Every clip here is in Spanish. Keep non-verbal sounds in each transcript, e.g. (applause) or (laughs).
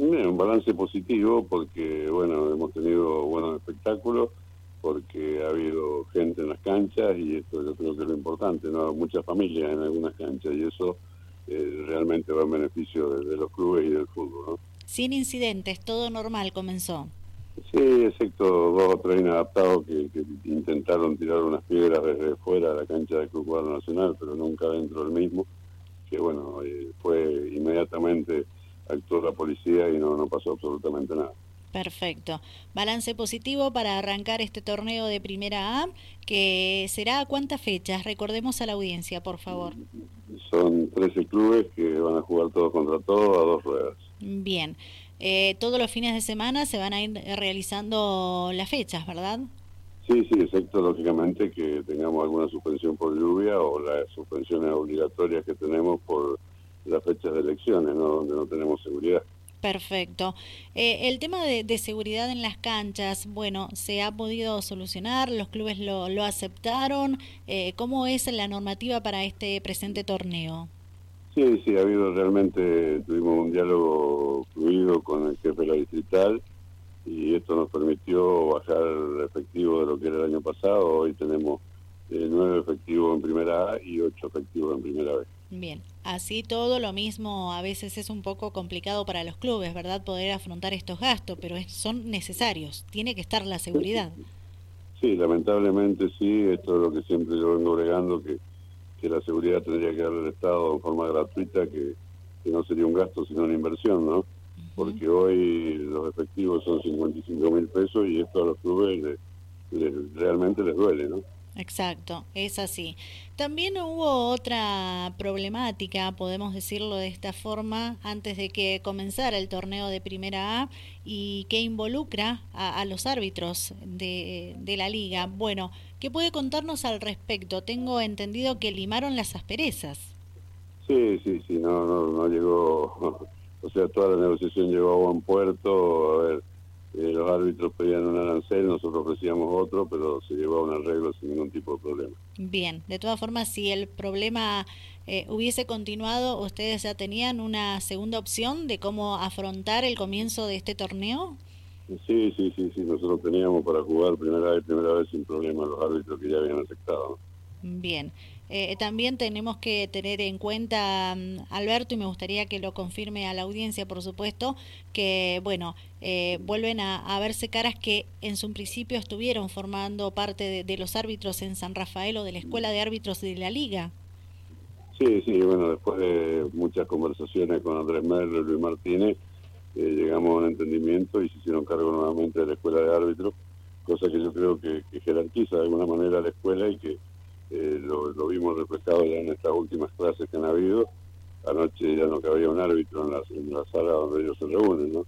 un balance positivo porque, bueno, hemos tenido buenos espectáculos, porque ha habido gente en las canchas y esto yo creo que es lo importante, ¿no? Muchas familias en algunas canchas y eso eh, realmente va en beneficio de, los clubes y del fútbol, ¿no? Sin incidentes, todo normal comenzó. Sí, excepto dos o tres inadaptados que, intentaron tirar unas piedras desde fuera de la cancha del Club Cuadro Nacional, pero nunca dentro del mismo, que bueno, eh, fue inmediatamente actuó la policía y no, no pasó absolutamente nada. Perfecto. Balance positivo para arrancar este torneo de Primera A, que será a cuántas fechas? Recordemos a la audiencia, por favor. Son 13 clubes que van a jugar todos contra todos a dos ruedas. Bien. Eh, todos los fines de semana se van a ir realizando las fechas, ¿verdad? Sí, sí, excepto lógicamente que tengamos alguna suspensión por lluvia o las suspensiones obligatorias que tenemos por las fechas de elecciones, ¿no? donde no tenemos seguridad. Perfecto. Eh, el tema de, seguridad en las canchas, bueno, ¿se ha podido solucionar? ¿Los clubes lo, lo aceptaron? Eh, ¿Cómo es la normativa para este presente torneo? Sí, sí, ha habido realmente, tuvimos un diálogo fluido con el jefe de la distrital y esto nos permitió bajar el efectivo de lo que era el año pasado. Hoy tenemos eh, nueve efectivos en primera A y ocho efectivos en primera B. Bien, así todo lo mismo a veces es un poco complicado para los clubes, ¿verdad? Poder afrontar estos gastos, pero son necesarios, tiene que estar la seguridad. Sí, lamentablemente sí, esto es lo que siempre yo vengo bregando, que, que la seguridad tendría que darle el Estado en forma gratuita, que, que no sería un gasto sino una inversión, ¿no? Porque hoy los efectivos son 55 mil pesos y esto a los clubes realmente les duele, ¿no? Exacto, es así. También hubo otra problemática, podemos decirlo de esta forma, antes de que comenzara el torneo de Primera A y que involucra a, los árbitros de, de, la liga. Bueno, ¿qué puede contarnos al respecto? Tengo entendido que limaron las asperezas. Sí, sí, sí, no, no, no llegó, (laughs) o sea, toda la negociación llegó a buen puerto, a ver eh, los árbitros pedían un arancel, nosotros ofrecíamos otro, pero se llevó a un arreglo sin ningún tipo de problema. Bien, de todas formas, si el problema eh, hubiese continuado, ¿ustedes ya tenían una segunda opción de cómo afrontar el comienzo de este torneo? Sí, sí, sí, sí, nosotros teníamos para jugar primera vez, primera vez sin problema los árbitros que ya habían aceptado. Bien. Eh, también tenemos que tener en cuenta, mm, Alberto, y me gustaría que lo confirme a la audiencia, por supuesto, que, bueno, eh, vuelven a, verse caras que en su principio estuvieron formando parte de, los árbitros en San Rafael o de la Escuela de Árbitros de la Liga. Sí, sí, bueno, después de muchas conversaciones con Andrés Merlo y Luis Martínez, eh, llegamos a un entendimiento y se hicieron cargo nuevamente de la Escuela de Árbitros, cosa que yo creo que jerarquiza de alguna manera la escuela y que eh, lo, vimos reflejado ya en estas últimas clases que han habido. Anoche ya no cabía un árbitro en la, en la sala donde ellos se reúnen, ¿no?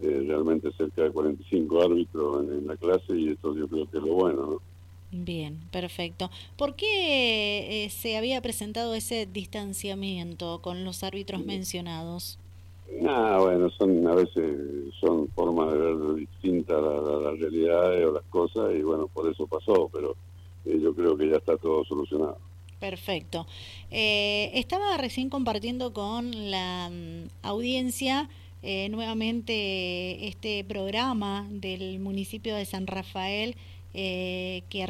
Eh, realmente cerca de 45 árbitros en, la clase y esto yo creo que es lo bueno, ¿no? Bien, perfecto. ¿Por qué eh, se había presentado ese distanciamiento con los árbitros mencionados? Ah, bueno, son a veces son formas de ver distintas las la, realidades o las cosas y bueno, por eso pasó, pero eh, yo creo que ya está todo solucionado. Perfecto. Eh, estaba recién compartiendo con la mm, audiencia eh, nuevamente este programa del municipio de San Rafael que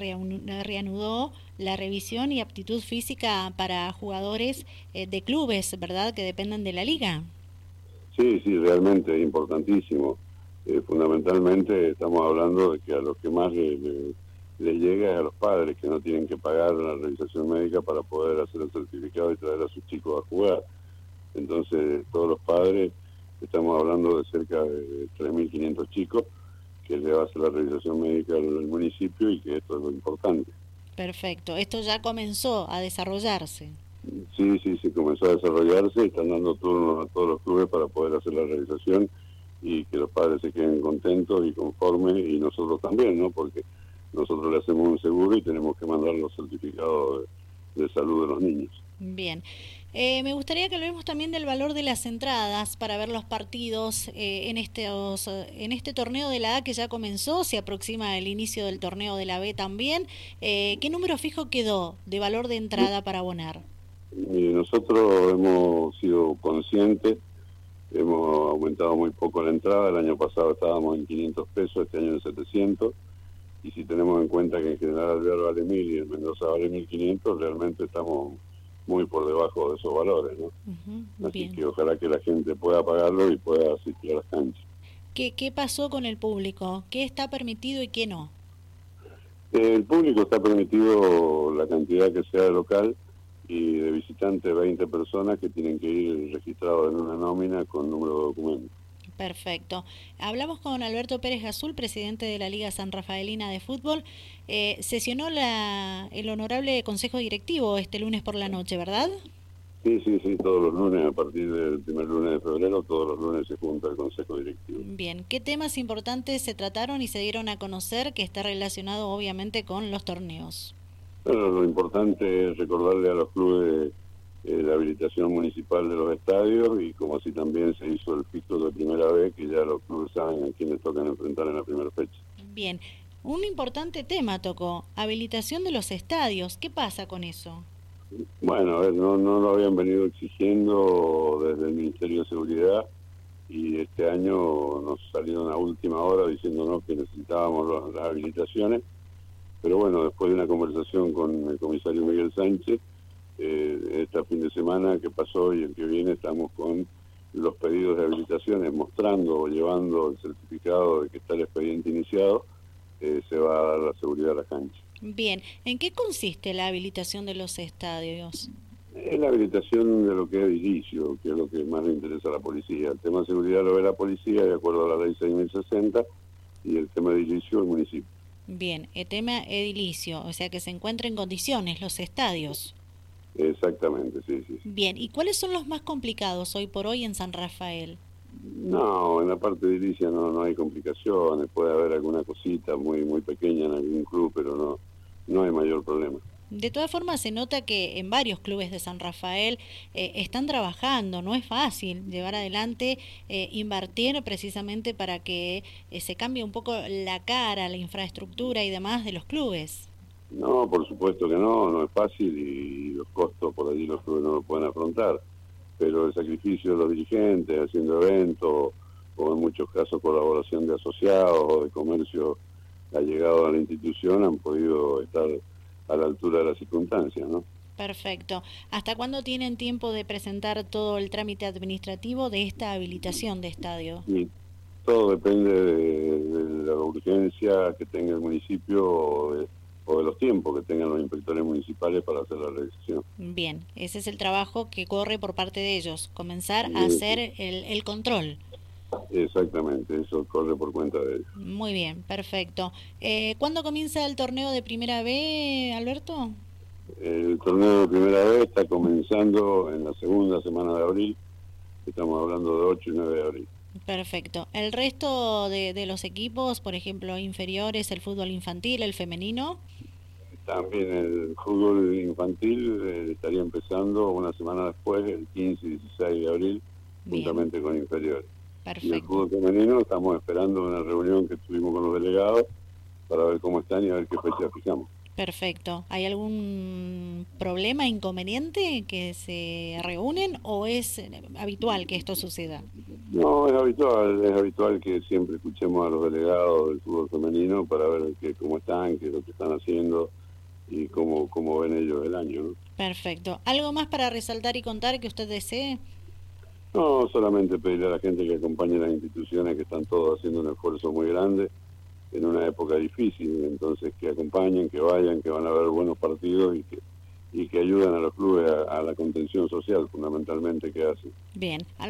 reanudó la revisión y aptitud física para jugadores de clubes, ¿verdad?, que dependen de la liga. Sí, sí, realmente es importantísimo. fundamentalmente estamos hablando de que a los que más le llega a los padres que no tienen que pagar la revisación médica para poder hacer el certificado y traer a sus chicos a jugar. Entonces, todos los padres, estamos hablando de cerca de 3.500 chicos que le va a hacer la revisación médica al municipio y que esto es lo importante. Perfecto. ¿Esto ya comenzó a desarrollarse? Sí, sí, sí, comenzó a desarrollarse. Están dando turnos a todos los clubes para poder hacer la revisación y que los padres se queden contentos y conformes y nosotros también, ¿no? Porque nosotros le hacemos un seguro y tenemos que mandar los certificados de, salud de los niños. Bien. Eh, me gustaría que hablemos también del valor de las entradas para ver los partidos eh, en, estos, en este torneo de la A que ya comenzó, se aproxima el inicio del torneo de la B también. Eh, ¿Qué número fijo quedó de valor de entrada para abonar? nosotros hemos sido conscientes hemos aumentado muy poco la entrada, el año pasado estábamos en 500 pesos, este año en 700, y si tenemos en cuenta que en general Alvear vale 1000 y en Mendoza vale 1500, realmente estamos muy por debajo de esos valores, ¿no? Así que ojalá que la gente pueda pagarlo y pueda asistir a las canchas. ¿Qué, ¿Qué pasó con el público? ¿Qué está permitido y qué no? el público está permitido la cantidad que sea de local y de visitantes 20 personas que tienen que ir registrados en una nómina con número de documento. Perfecto. Hablamos con Alberto Pérez Azul, presidente de la Liga San Rafaelina de Fútbol. Eh, sesionó la, el honorable Consejo Directivo este lunes por la noche, ¿verdad? Sí, sí, sí, todos los lunes, a partir del primer lunes de febrero, todos los lunes se junta el Consejo Directivo. Bien, ¿qué temas importantes se trataron y se dieron a conocer que está relacionado obviamente con los torneos? Bueno, lo importante es recordarle a los clubes eh, la habilitación municipal de los estadios y como así también se hizo el pico de primera vez, que ya los clubes saben a quiénes tocan enfrentar en la primera fecha. Bien, un importante tema tocó, habilitación de los estadios. ¿Qué pasa con eso? Bueno, a ver, no, no lo habían venido exigiendo desde el Ministerio de Seguridad y este año nos salieron a última hora diciéndonos que necesitábamos las habilitaciones, pero bueno, después de una conversación con el comisario Miguel Sánchez, eh, este fin de semana que pasó y el que viene estamos con los pedidos de habilitaciones mostrando o llevando el certificado de que está el expediente iniciado, eh, se va a dar la seguridad a la cancha. Bien, ¿en qué consiste la habilitación de los estadios? Es la habilitación de lo que es edilicio, que es lo que más le interesa a la policía. El tema de seguridad lo ve la policía de acuerdo a la ley 6060 y el tema de edilicio el municipio. Bien, el tema edilicio, o sea que se encuentra en condiciones los estadios. Exactamente, sí, sí. Bien, ¿y cuáles son los más complicados hoy por hoy en San Rafael? No, en la parte de edilicia no, no hay complicaciones, puede haber alguna cosita muy muy pequeña en algún club, pero no, no hay mayor problema. De todas formas, se nota que en varios clubes de San Rafael eh, están trabajando, no es fácil llevar adelante, eh, invertir precisamente para que eh, se cambie un poco la cara, la infraestructura y demás de los clubes. No, por supuesto que no, no es fácil y los costos por allí los clubes no lo pueden afrontar, pero el sacrificio de los dirigentes haciendo eventos o en muchos casos colaboración de asociados o de comercio llegado a la institución han podido estar a la altura de las circunstancias, ¿no? Perfecto. ¿Hasta cuándo tienen tiempo de presentar todo el trámite administrativo de esta habilitación de estadio? todo depende de, la urgencia que tenga el municipio o de, los tiempos que tengan los inspectores municipales para hacer la realización. Bien, ese es el trabajo que corre por parte de ellos, comenzar a hacer el, el control. Exactamente, eso corre por cuenta de ellos. Muy bien, perfecto. Eh, ¿Cuándo comienza el torneo de Primera B, Alberto? El torneo de Primera B está comenzando en la segunda semana de abril. Estamos hablando de 8 y 9 de abril. Perfecto. ¿El resto de, los equipos, por ejemplo, inferiores, el fútbol infantil, el femenino? También el fútbol infantil eh, estaría empezando una semana después, el 15 y 16 de abril, juntamente con inferiores. Y el fútbol femenino estamos esperando una reunión que tuvimos con los delegados para ver cómo están y a ver qué fecha fijamos. Perfecto. ¿Hay algún problema, inconveniente que se reúnen o es habitual que esto suceda? No, es habitual, es habitual que siempre escuchemos a los delegados del fútbol femenino para ver qué, cómo están, qué es lo que están haciendo y cómo, cómo ven ellos el año. Perfecto. ¿Algo más para resaltar y contar que usted desee? No, solamente pedirle a la gente que acompañe las instituciones que están todos haciendo un esfuerzo muy grande en una época difícil, entonces que acompañen, que vayan, que van a haber buenos partidos y que y que ayuden a los clubes a, a la contención social fundamentalmente que hacen. Bien.